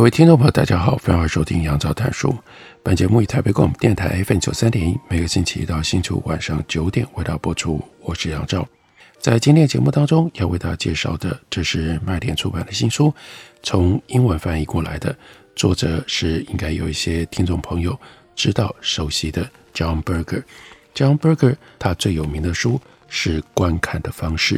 各位听众朋友，大家好，欢迎收听杨照谈书。本节目以台北广播电台 FM 九三点一，每个星期一到星期五晚上九点为大家播出。我是杨照，在今天的节目当中要为大家介绍的，这是麦田出版的新书，从英文翻译过来的，作者是应该有一些听众朋友知道熟悉的 John Berger。John Berger 他最有名的书是《观看的方式》，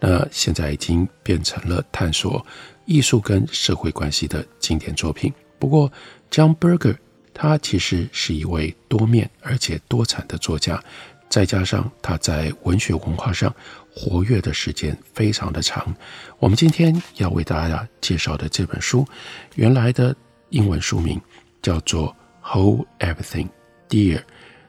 那现在已经变成了探索。艺术跟社会关系的经典作品。不过，John Berger 他其实是一位多面而且多产的作家，再加上他在文学文化上活跃的时间非常的长。我们今天要为大家介绍的这本书，原来的英文书名叫做《Hold Everything Dear》，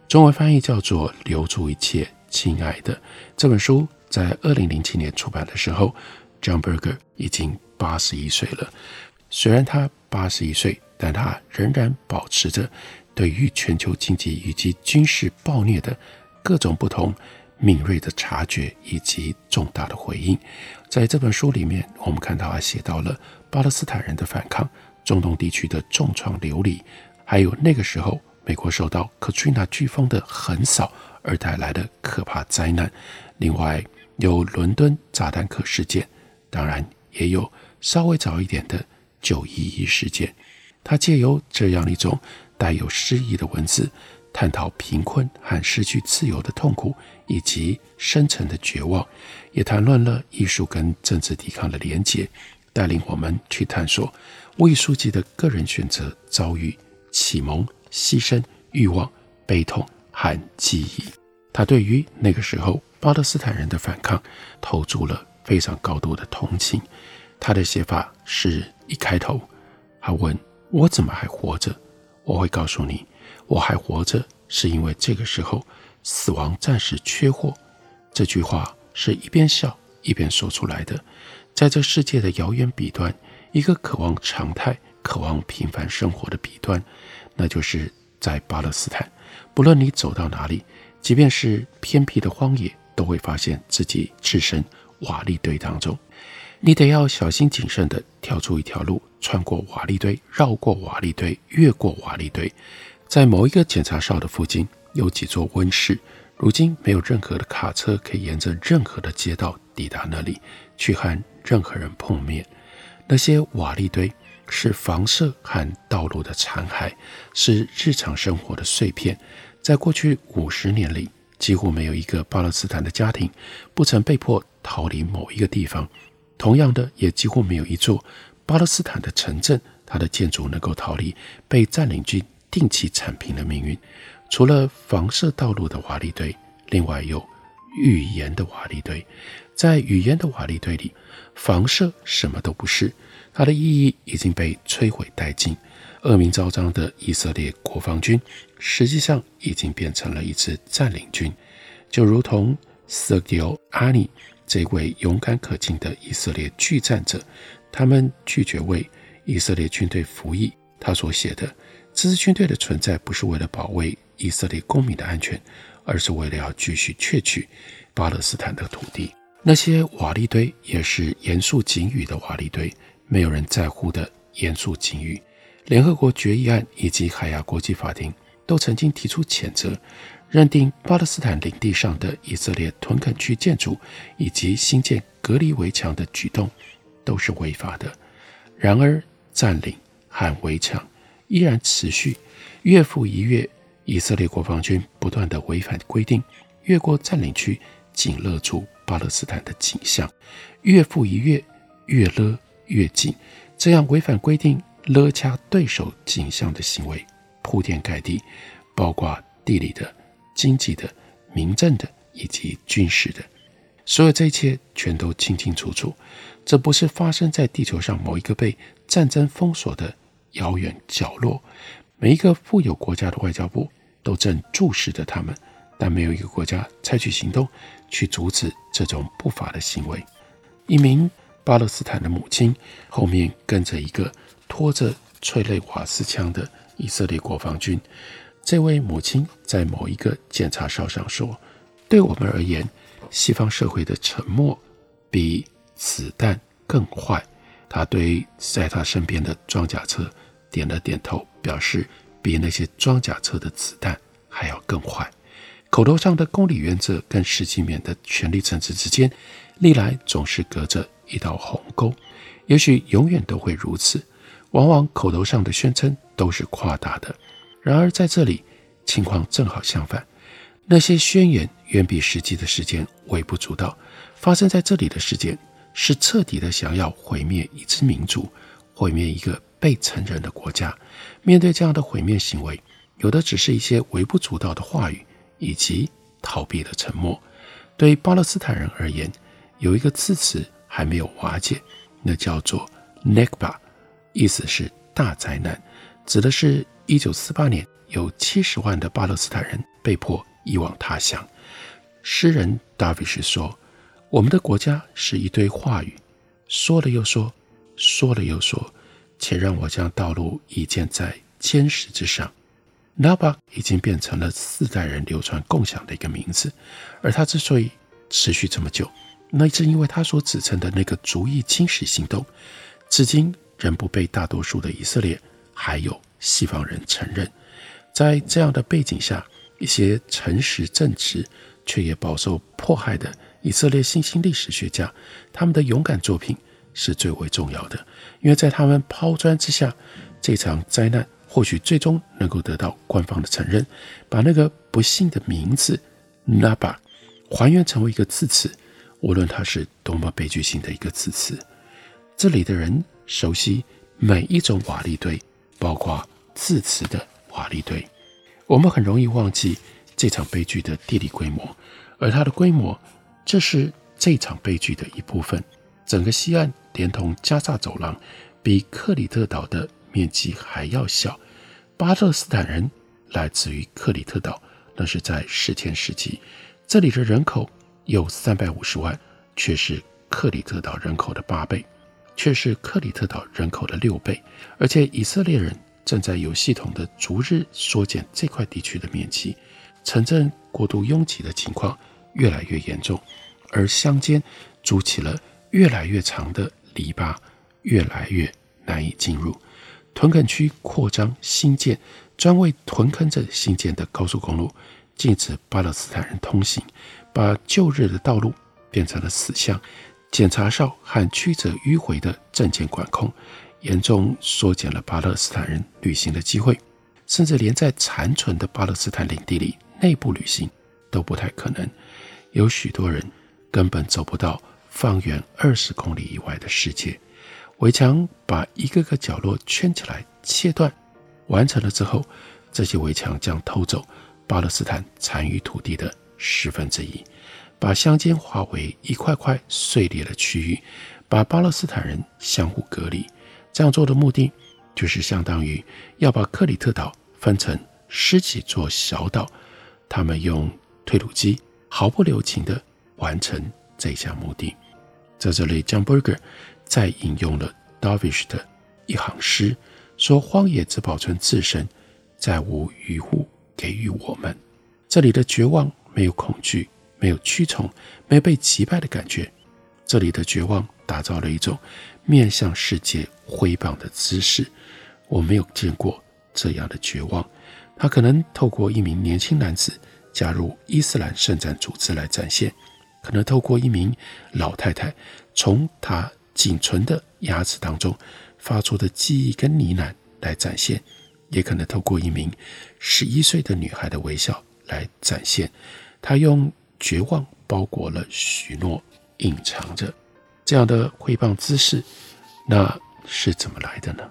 中文翻译叫做《留住一切，亲爱的》。这本书在二零零七年出版的时候，John Berger 已经。八十一岁了，虽然他八十一岁，但他仍然保持着对于全球经济以及军事暴虐的各种不同敏锐的察觉以及重大的回应。在这本书里面，我们看到他写到了巴勒斯坦人的反抗、中东地区的重创流离，还有那个时候美国受到 Katrina 飓风的横扫而带来的可怕灾难。另外，有伦敦炸弹客事件，当然也有。稍微早一点的九一一事件，他借由这样一种带有诗意的文字，探讨贫困和失去自由的痛苦，以及深层的绝望，也谈论了艺术跟政治抵抗的连结，带领我们去探索魏书记的个人选择、遭遇、启蒙、牺牲、欲望、悲痛和记忆。他对于那个时候巴勒斯坦人的反抗，投注了非常高度的同情。他的写法是一开头，他问我怎么还活着，我会告诉你，我还活着是因为这个时候死亡暂时缺货。这句话是一边笑一边说出来的。在这世界的遥远彼端，一个渴望常态、渴望平凡生活的彼端，那就是在巴勒斯坦。不论你走到哪里，即便是偏僻的荒野，都会发现自己置身瓦砾堆当中。你得要小心谨慎地跳出一条路，穿过瓦砾堆，绕过瓦砾堆，越过瓦砾堆。在某一个检查哨的附近，有几座温室。如今没有任何的卡车可以沿着任何的街道抵达那里，去和任何人碰面。那些瓦砾堆是房舍和道路的残骸，是日常生活的碎片。在过去五十年里，几乎没有一个巴勒斯坦的家庭不曾被迫逃离某一个地方。同样的，也几乎没有一座巴勒斯坦的城镇，它的建筑能够逃离被占领军定期铲平的命运。除了房舍道路的瓦礫堆，另外有语言的瓦礫堆。在语言的瓦礫堆里，房舍什么都不是，它的意义已经被摧毁殆尽。恶名昭彰的以色列国防军，实际上已经变成了一支占领军，就如同塞迪欧·阿尼。这位勇敢可敬的以色列拒战者，他们拒绝为以色列军队服役。他所写的，这支军队的存在不是为了保卫以色列公民的安全，而是为了要继续窃取巴勒斯坦的土地。那些瓦砾堆也是严肃警语的瓦砾堆，没有人在乎的严肃警语。联合国决议案以及海牙国际法庭都曾经提出谴责。认定巴勒斯坦领地上的以色列屯垦区建筑以及新建隔离围墙的举动都是违法的。然而，占领和围墙依然持续。月复一月，以色列国防军不断地违反规定，越过占领区，紧勒住巴勒斯坦的景象。月复一月，越勒越紧。这样违反规定、勒掐对手景象的行为铺天盖地，包括地理的。经济的、民政的以及军事的，所有这一切全都清清楚楚。这不是发生在地球上某一个被战争封锁的遥远角落。每一个富有国家的外交部都正注视着他们，但没有一个国家采取行动去阻止这种不法的行为。一名巴勒斯坦的母亲后面跟着一个拖着催泪瓦斯枪的以色列国防军。这位母亲在某一个检查哨上说：“对我们而言，西方社会的沉默比子弹更坏。”他对在他身边的装甲车点了点头，表示比那些装甲车的子弹还要更坏。口头上的公理原则跟实际面的权力层次之间，历来总是隔着一道鸿沟，也许永远都会如此。往往口头上的宣称都是夸大的。然而，在这里，情况正好相反。那些宣言远比实际的事件微不足道。发生在这里的事件，是彻底的想要毁灭一支民族，毁灭一个被承认的国家。面对这样的毁灭行为，有的只是一些微不足道的话语，以及逃避的沉默。对巴勒斯坦人而言，有一个字词还没有瓦解，那叫做 Nakba，意思是大灾难，指的是。一九四八年，有七十万的巴勒斯坦人被迫移往他乡。诗人达维什说：“我们的国家是一堆话语，说了又说，说了又说，且让我将道路一建在坚石之上。” n a b a 已经变成了四代人流传共享的一个名字，而它之所以持续这么久，那是因为他所指称的那个族裔清洗行动，至今仍不被大多数的以色列还有。西方人承认，在这样的背景下，一些诚实正直却也饱受迫害的以色列新兴历史学家，他们的勇敢作品是最为重要的，因为在他们抛砖之下，这场灾难或许最终能够得到官方的承认，把那个不幸的名字 Naba 还原成为一个字词，无论它是多么悲剧性的一个字词。这里的人熟悉每一种瓦砾堆，包括。字词的瓦礫堆，我们很容易忘记这场悲剧的地理规模，而它的规模，这是这场悲剧的一部分。整个西岸连同加萨走廊，比克里特岛的面积还要小。巴勒斯坦人来自于克里特岛，那是在史前时期。这里的人口有三百五十万，却是克里特岛人口的八倍，却是克里特岛人口的六倍，而且以色列人。正在有系统的逐日缩减这块地区的面积，城镇过度拥挤的情况越来越严重，而乡间筑起了越来越长的篱笆，越来越难以进入。屯垦区扩张新建，专为屯垦镇新建的高速公路禁止巴勒斯坦人通行，把旧日的道路变成了死巷，检查哨和曲折迂回的证件管控。严重缩减了巴勒斯坦人旅行的机会，甚至连在残存的巴勒斯坦领地里内部旅行都不太可能。有许多人根本走不到方圆二十公里以外的世界。围墙把一个个角落圈起来、切断，完成了之后，这些围墙将偷走巴勒斯坦残余土地的十分之一，把乡间划为一块块碎裂的区域，把巴勒斯坦人相互隔离。这样做的目的，就是相当于要把克里特岛分成十几座小岛。他们用推土机毫不留情地完成这项目的。在这里，John Berger 再引用了 Darwish 的一行诗，说：“荒野只保存自身，再无余物给予我们。”这里的绝望没有恐惧，没有屈从，没有被击败的感觉。这里的绝望打造了一种面向世界挥棒的姿势，我没有见过这样的绝望。他可能透过一名年轻男子加入伊斯兰圣战组织来展现，可能透过一名老太太从她仅存的牙齿当中发出的记忆跟呢喃来展现，也可能透过一名十一岁的女孩的微笑来展现。他用绝望包裹了许诺，隐藏着这样的挥棒姿势。那是怎么来的呢？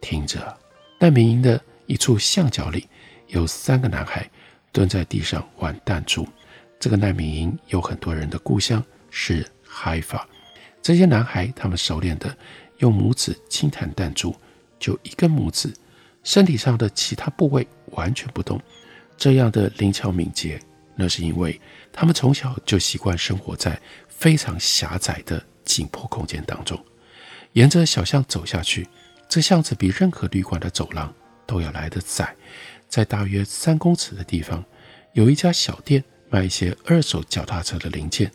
听着，难民营的一处巷角里，有三个男孩蹲在地上玩弹珠。这个难民营有很多人的故乡，是 Haifa。这些男孩他们熟练的用拇指轻弹弹珠，就一根拇指，身体上的其他部位完全不动。这样的灵巧敏捷，那是因为他们从小就习惯生活在非常狭窄的紧迫空间当中。沿着小巷走下去，这巷子比任何旅馆的走廊都要来得窄。在大约三公尺的地方，有一家小店，卖一些二手脚踏车的零件。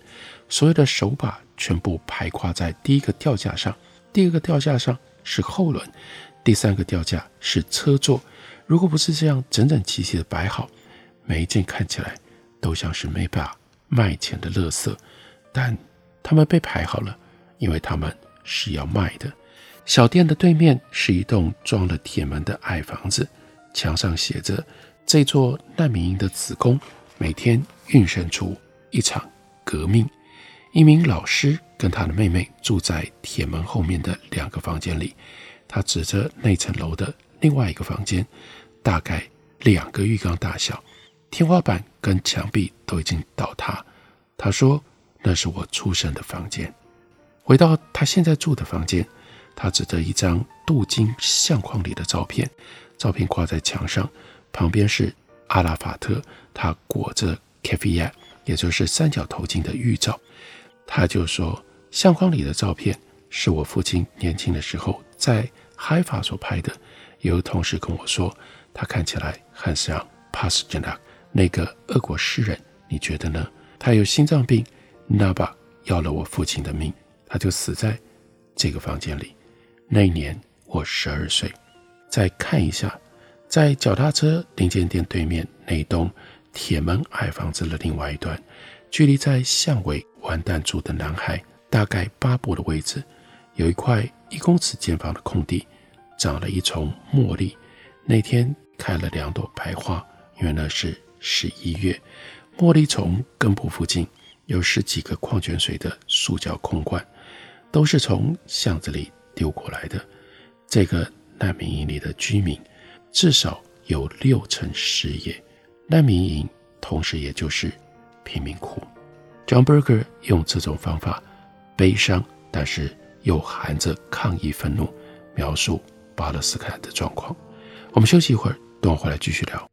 所有的手把全部排挂在第一个吊架上，第二个吊架上是后轮，第三个吊架是车座。如果不是这样整整齐齐的摆好，每一件看起来都像是没把卖钱的垃圾。但他们被排好了，因为他们是要卖的。小店的对面是一栋装了铁门的矮房子。墙上写着：“这座难民营的子宫每天孕生出一场革命。”一名老师跟他的妹妹住在铁门后面的两个房间里。他指着那层楼的另外一个房间，大概两个浴缸大小，天花板跟墙壁都已经倒塌。他说：“那是我出生的房间。”回到他现在住的房间，他指着一张镀金相框里的照片。照片挂在墙上，旁边是阿拉法特，他裹着 keffiyeh，也就是三角头巾的预兆。他就说，相框里的照片是我父亲年轻的时候在海法所拍的。有同事跟我说，他看起来很像 p a s t e n a 那个俄国诗人，你觉得呢？他有心脏病，那巴要了我父亲的命，他就死在这个房间里。那一年我十二岁。再看一下，在脚踏车零件店对面那栋铁门矮房子的另外一端，距离在巷尾玩弹珠的男孩大概八步的位置，有一块一公尺见方的空地，长了一丛茉莉。那天开了两朵白花，因为那是十一月。茉莉丛根部附近有十几个矿泉水的塑胶空罐，都是从巷子里丢过来的。这个。难民营里的居民至少有六成失业，难民营同时也就是贫民窟。John Berger 用这种方法，悲伤但是又含着抗议愤怒，描述巴勒斯坦的状况。我们休息一会儿，等我回来继续聊。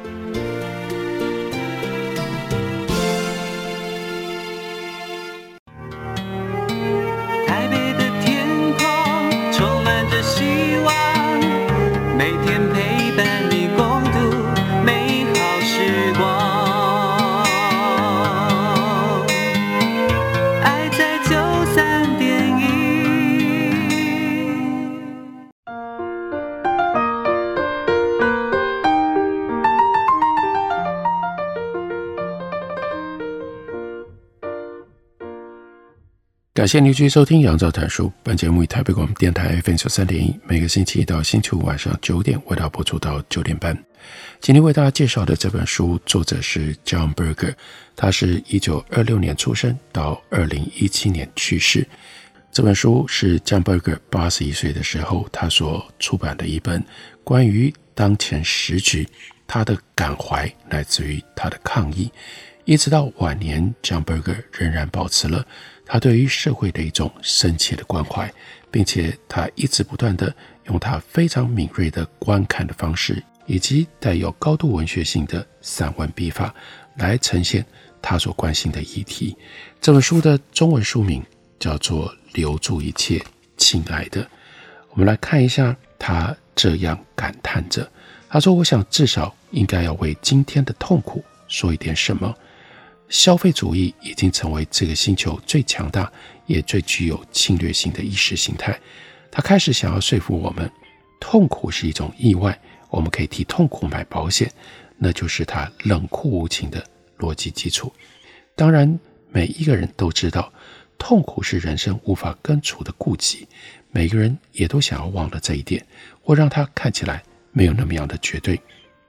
感谢您继续收听《杨照谈书》。本节目以台北广播电台 FM 九三点一，每个星期一到星期五晚上九点为大家播出到九点半。今天为大家介绍的这本书，作者是 John Berger，他是一九二六年出生，到二零一七年去世。这本书是 John Berger 八十一岁的时候，他所出版的一本关于当前时局他的感怀，来自于他的抗议，一直到晚年，John Berger 仍然保持了。他对于社会的一种深切的关怀，并且他一直不断地用他非常敏锐的观看的方式，以及带有高度文学性的散文笔法，来呈现他所关心的议题。这本书的中文书名叫做《留住一切，亲爱的》。我们来看一下，他这样感叹着：“他说，我想至少应该要为今天的痛苦说一点什么。”消费主义已经成为这个星球最强大也最具有侵略性的意识形态。他开始想要说服我们，痛苦是一种意外，我们可以替痛苦买保险，那就是他冷酷无情的逻辑基础。当然，每一个人都知道，痛苦是人生无法根除的痼疾，每个人也都想要忘了这一点，或让它看起来没有那么样的绝对。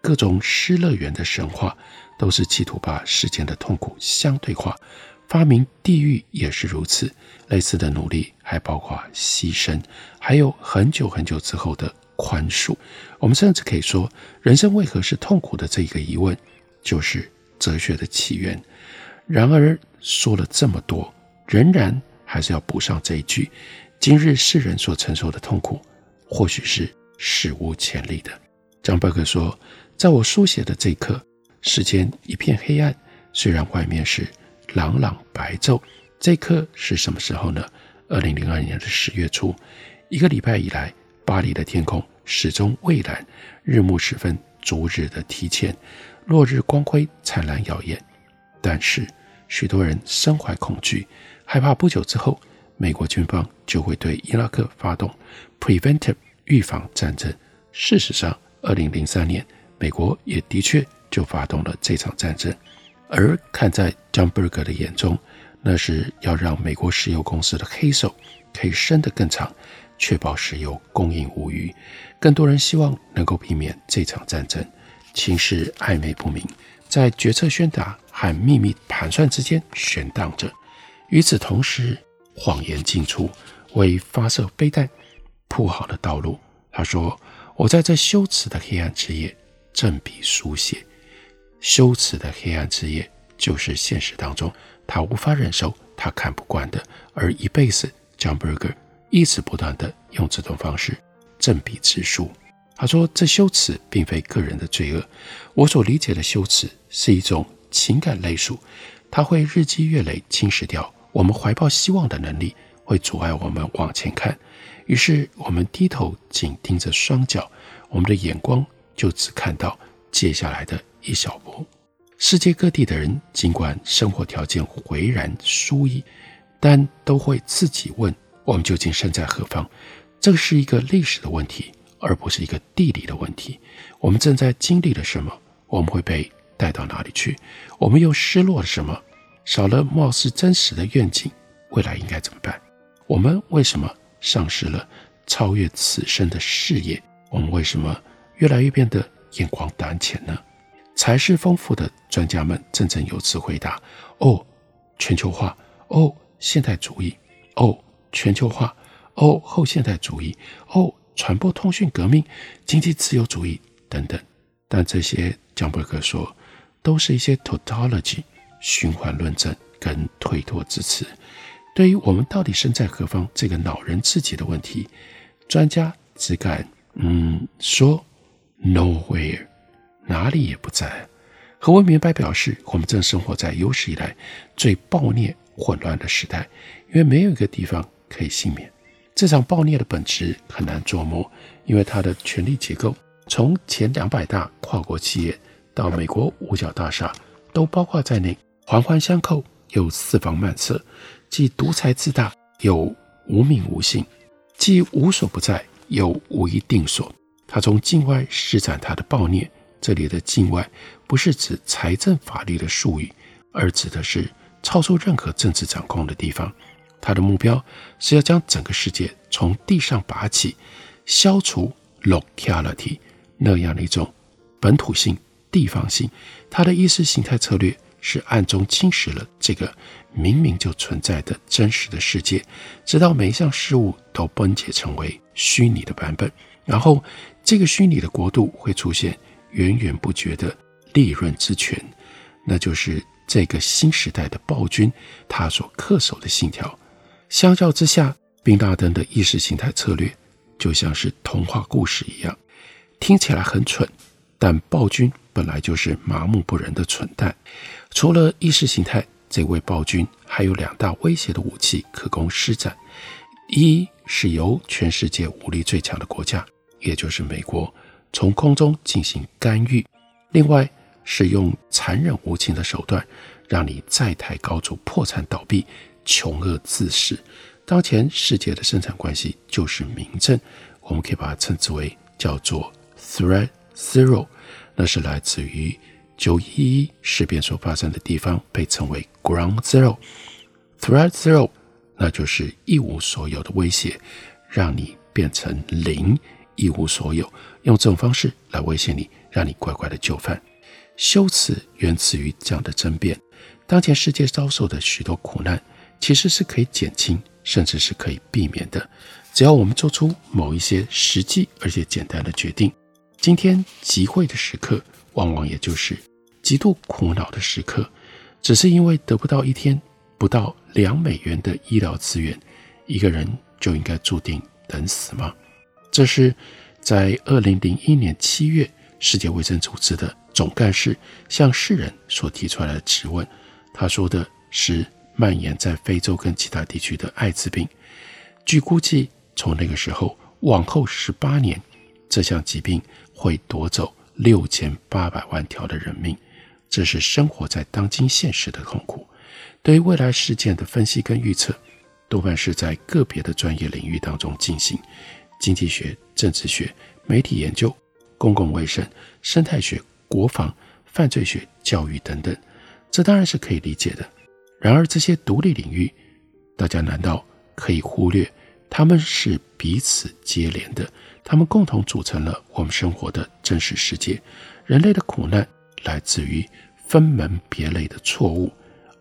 各种失乐园的神话都是企图把世间的痛苦相对化，发明地狱也是如此。类似的努力还包括牺牲，还有很久很久之后的宽恕。我们甚至可以说，人生为何是痛苦的这一个疑问，就是哲学的起源。然而说了这么多，仍然还是要补上这一句：今日世人所承受的痛苦，或许是史无前例的。张伯克说。在我书写的这一刻，世间一片黑暗。虽然外面是朗朗白昼，这刻是什么时候呢？二零零二年的十月初，一个礼拜以来，巴黎的天空始终蔚蓝，日暮时分，逐日的提前，落日光辉灿烂耀眼。但是，许多人身怀恐惧，害怕不久之后，美国军方就会对伊拉克发动 preventive 预防战争。事实上，二零零三年。美国也的确就发动了这场战争，而看在张伯格的眼中，那是要让美国石油公司的黑手可以伸得更长，确保石油供应无虞。更多人希望能够避免这场战争，情势暧昧不明，在决策宣达和秘密盘算之间悬荡着。与此同时，谎言进出，为发射飞弹铺好了道路。他说：“我在这羞耻的黑暗之夜。”振笔书写，羞耻的黑暗之夜，就是现实当中他无法忍受、他看不惯的。而一辈子，John Berger 一直不断地用这种方式振笔直书。他说：“这羞耻并非个人的罪恶，我所理解的羞耻是一种情感累数，它会日积月累侵蚀掉我们怀抱希望的能力，会阻碍我们往前看。于是我们低头紧盯着双脚，我们的眼光。”就只看到接下来的一小步。世界各地的人，尽管生活条件斐然殊异，但都会自己问：我们究竟身在何方？这是一个历史的问题，而不是一个地理的问题。我们正在经历了什么？我们会被带到哪里去？我们又失落了什么？少了貌似真实的愿景，未来应该怎么办？我们为什么丧失了超越此生的视野？我们为什么？越来越变得眼光短浅呢？才识丰富的专家们振振有词回答：“哦，全球化；哦，现代主义；哦，全球化；哦，后现代主义；哦，传播通讯革命、经济自由主义等等。”但这些，江伯格说，都是一些 tautology 循环论证跟推脱之词。对于我们到底身在何方这个恼人至极的问题，专家只敢嗯说。Nowhere，哪里也不在。何为明白表示，我们正生活在有史以来最暴虐、混乱的时代，因为没有一个地方可以幸免。这场暴虐的本质很难琢磨，因为它的权力结构，从前两百大跨国企业到美国五角大厦，都包括在内，环环相扣又四方漫射，既独裁自大又无名无姓，既无所不在又无一定所。他从境外施展他的暴虐，这里的境外不是指财政法律的术语，而指的是超出任何政治掌控的地方。他的目标是要将整个世界从地上拔起，消除 locality 那样的一种本土性、地方性。他的意识形态策略是暗中侵蚀了这个明明就存在的真实的世界，直到每一项事物都崩解成为虚拟的版本，然后。这个虚拟的国度会出现源源不绝的利润之泉，那就是这个新时代的暴君他所恪守的信条。相较之下，宾拉登的意识形态策略就像是童话故事一样，听起来很蠢，但暴君本来就是麻木不仁的蠢蛋。除了意识形态，这位暴君还有两大威胁的武器可供施展：一是由全世界武力最强的国家。也就是美国从空中进行干预，另外是用残忍无情的手段，让你债台高筑、破产倒闭、穷饿自食。当前世界的生产关系就是明证，我们可以把它称之为叫做 threat Zero，那是来自于九一一事变所发生的地方，被称为 Ground Zero。Threat Zero，那就是一无所有的威胁，让你变成零，一无所有，用这种方式来威胁你，让你乖乖的就范。修辞源自于这样的争辩。当前世界遭受的许多苦难，其实是可以减轻，甚至是可以避免的，只要我们做出某一些实际而且简单的决定。今天集会的时刻，往往也就是极度苦恼的时刻，只是因为得不到一天不到两美元的医疗资源，一个人就应该注定等死吗？这是在二零零一年七月，世界卫生组织的总干事向世人所提出来的质问。他说的是蔓延在非洲跟其他地区的艾滋病。据估计，从那个时候往后十八年，这项疾病。会夺走六千八百万条的人命，这是生活在当今现实的痛苦。对于未来事件的分析跟预测，多半是在个别的专业领域当中进行，经济学、政治学、媒体研究、公共卫生、生态学、国防、犯罪学、教育等等。这当然是可以理解的。然而，这些独立领域，大家难道可以忽略他们是彼此接连的？他们共同组成了我们生活的真实世界。人类的苦难来自于分门别类的错误，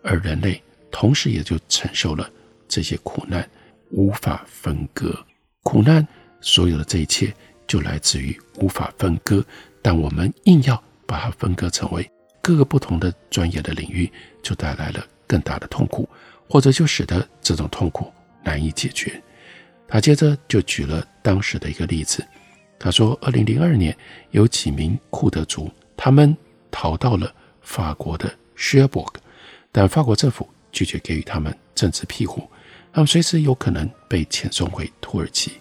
而人类同时也就承受了这些苦难，无法分割。苦难所有的这一切就来自于无法分割，但我们硬要把它分割成为各个不同的专业的领域，就带来了更大的痛苦，或者就使得这种痛苦难以解决。他接着就举了当时的一个例子，他说，二零零二年有几名库德族，他们逃到了法国的 s h e r b o r g 但法国政府拒绝给予他们政治庇护，他们随时有可能被遣送回土耳其。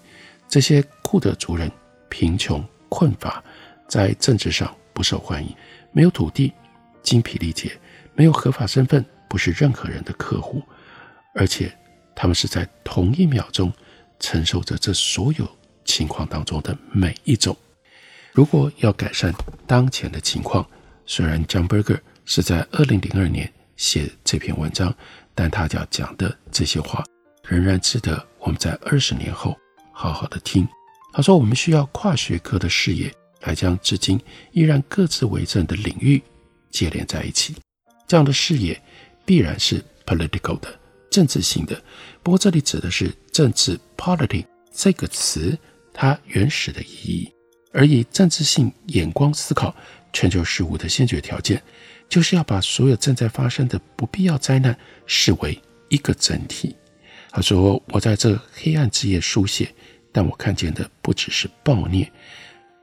这些库德族人贫穷困乏，在政治上不受欢迎，没有土地，精疲力竭，没有合法身份，不是任何人的客户，而且他们是在同一秒钟。承受着这所有情况当中的每一种。如果要改善当前的情况，虽然 John Berger 是在二零零二年写这篇文章，但他要讲的这些话仍然值得我们在二十年后好好的听。他说：“我们需要跨学科的视野来将至今依然各自为政的领域接连在一起。这样的视野必然是 political 的。”政治性的，不过这里指的是政治 （politics） 这个词它原始的意义。而以政治性眼光思考全球事务的先决条件，就是要把所有正在发生的不必要灾难视为一个整体。他说：“我在这黑暗之夜书写，但我看见的不只是暴虐。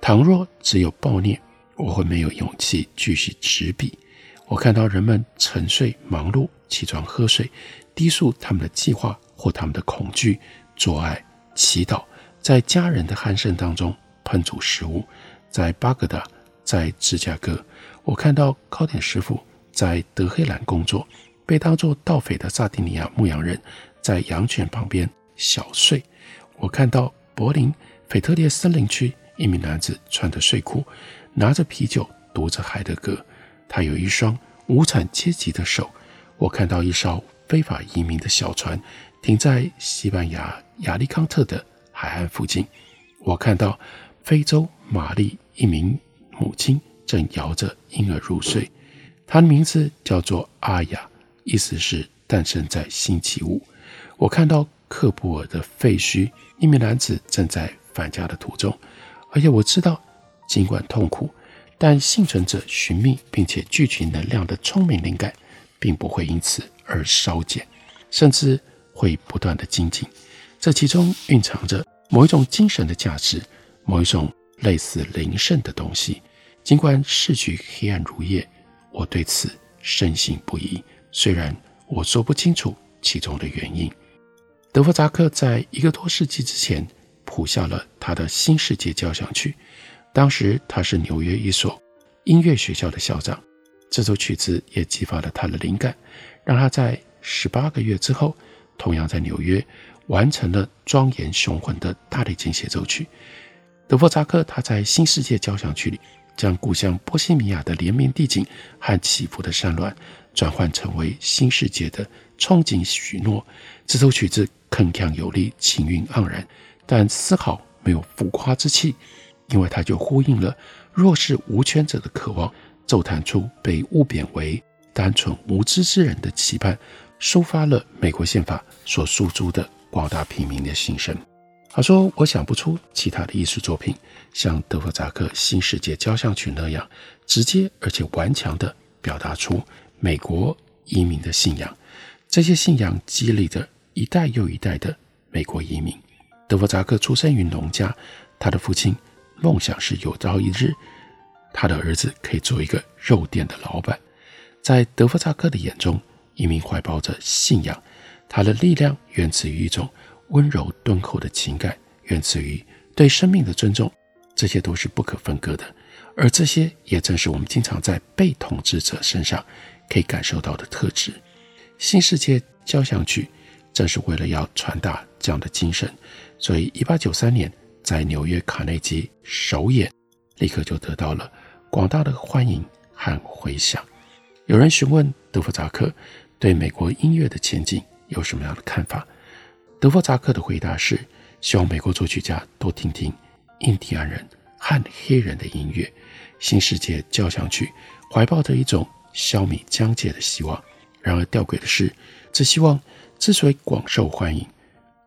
倘若只有暴虐，我会没有勇气继续执笔。我看到人们沉睡、忙碌、起床、喝水。”低诉他们的计划或他们的恐惧，做爱、祈祷，在家人的鼾声当中烹煮食物。在巴格达，在芝加哥，我看到糕点师傅在德黑兰工作，被当作盗匪的萨丁尼亚牧羊人在羊圈旁边小睡。我看到柏林腓特烈森林区一名男子穿着睡裤，拿着啤酒读着海德格，他有一双无产阶级的手。我看到一艘。非法移民的小船停在西班牙亚利康特的海岸附近。我看到非洲玛丽一名母亲正摇着婴儿入睡，她的名字叫做阿雅，意思是诞生在星期五。我看到克布尔的废墟，一名男子正在返家的途中。而且我知道，尽管痛苦，但幸存者寻觅并且聚集能量的聪明灵感，并不会因此。而稍减，甚至会不断的精进。这其中蕴藏着某一种精神的价值，某一种类似灵圣的东西。尽管逝去黑暗如夜，我对此深信不疑。虽然我说不清楚其中的原因。德弗札克在一个多世纪之前谱下了他的新世界交响曲，当时他是纽约一所音乐学校的校长。这首曲子也激发了他的灵感。让他在十八个月之后，同样在纽约完成了庄严雄浑的大提琴协奏曲。德弗札克他在新世界交响曲里将故乡波西米亚的连绵地景和起伏的山峦转换成为新世界的憧憬许诺。这首曲子铿锵有力，情韵盎然，但丝毫没有浮夸之气，因为它就呼应了弱势无权者的渴望，奏弹出被误贬为单纯无知之人的期盼，抒发了美国宪法所诉诸的广大平民的心声。他说：“我想不出其他的艺术作品像德弗扎克《新世界交响曲》那样直接而且顽强地表达出美国移民的信仰。这些信仰激励着一代又一代的美国移民。德弗扎克出生于农家，他的父亲梦想是有朝一日他的儿子可以做一个肉店的老板。在德弗扎克的眼中，移民怀抱着信仰，他的力量源自于一种。”温柔敦厚的情感源自于对生命的尊重，这些都是不可分割的。而这些也正是我们经常在被统治者身上可以感受到的特质。新世界交响曲正是为了要传达这样的精神，所以一八九三年在纽约卡内基首演，立刻就得到了广大的欢迎和回响。有人询问德弗扎克对美国音乐的前景有什么样的看法？德弗扎克的回答是：希望美国作曲家多听听印第安人和黑人的音乐。新世界交响曲怀抱着一种消弭疆界的希望。然而吊诡的是，这希望之所以广受欢迎，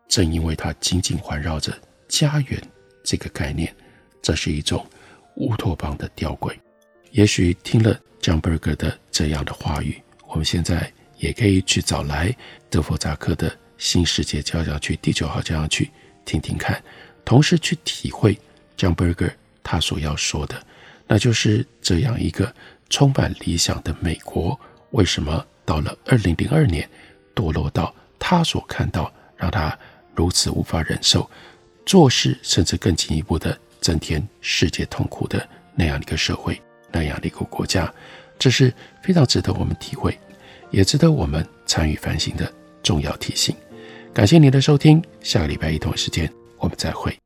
正因为它紧紧环绕着家园这个概念。这是一种乌托邦的吊诡。也许听了江伯格的这样的话语，我们现在也可以去找来德弗扎克的。新世界交响曲第九号交响曲，听听看，同时去体会 John Berger 他所要说的，那就是这样一个充满理想的美国，为什么到了二零零二年，堕落到他所看到让他如此无法忍受，做事甚至更进一步的增添世界痛苦的那样一个社会，那样的一个国家，这是非常值得我们体会，也值得我们参与反省的重要提醒。感谢您的收听，下个礼拜一同时间我们再会。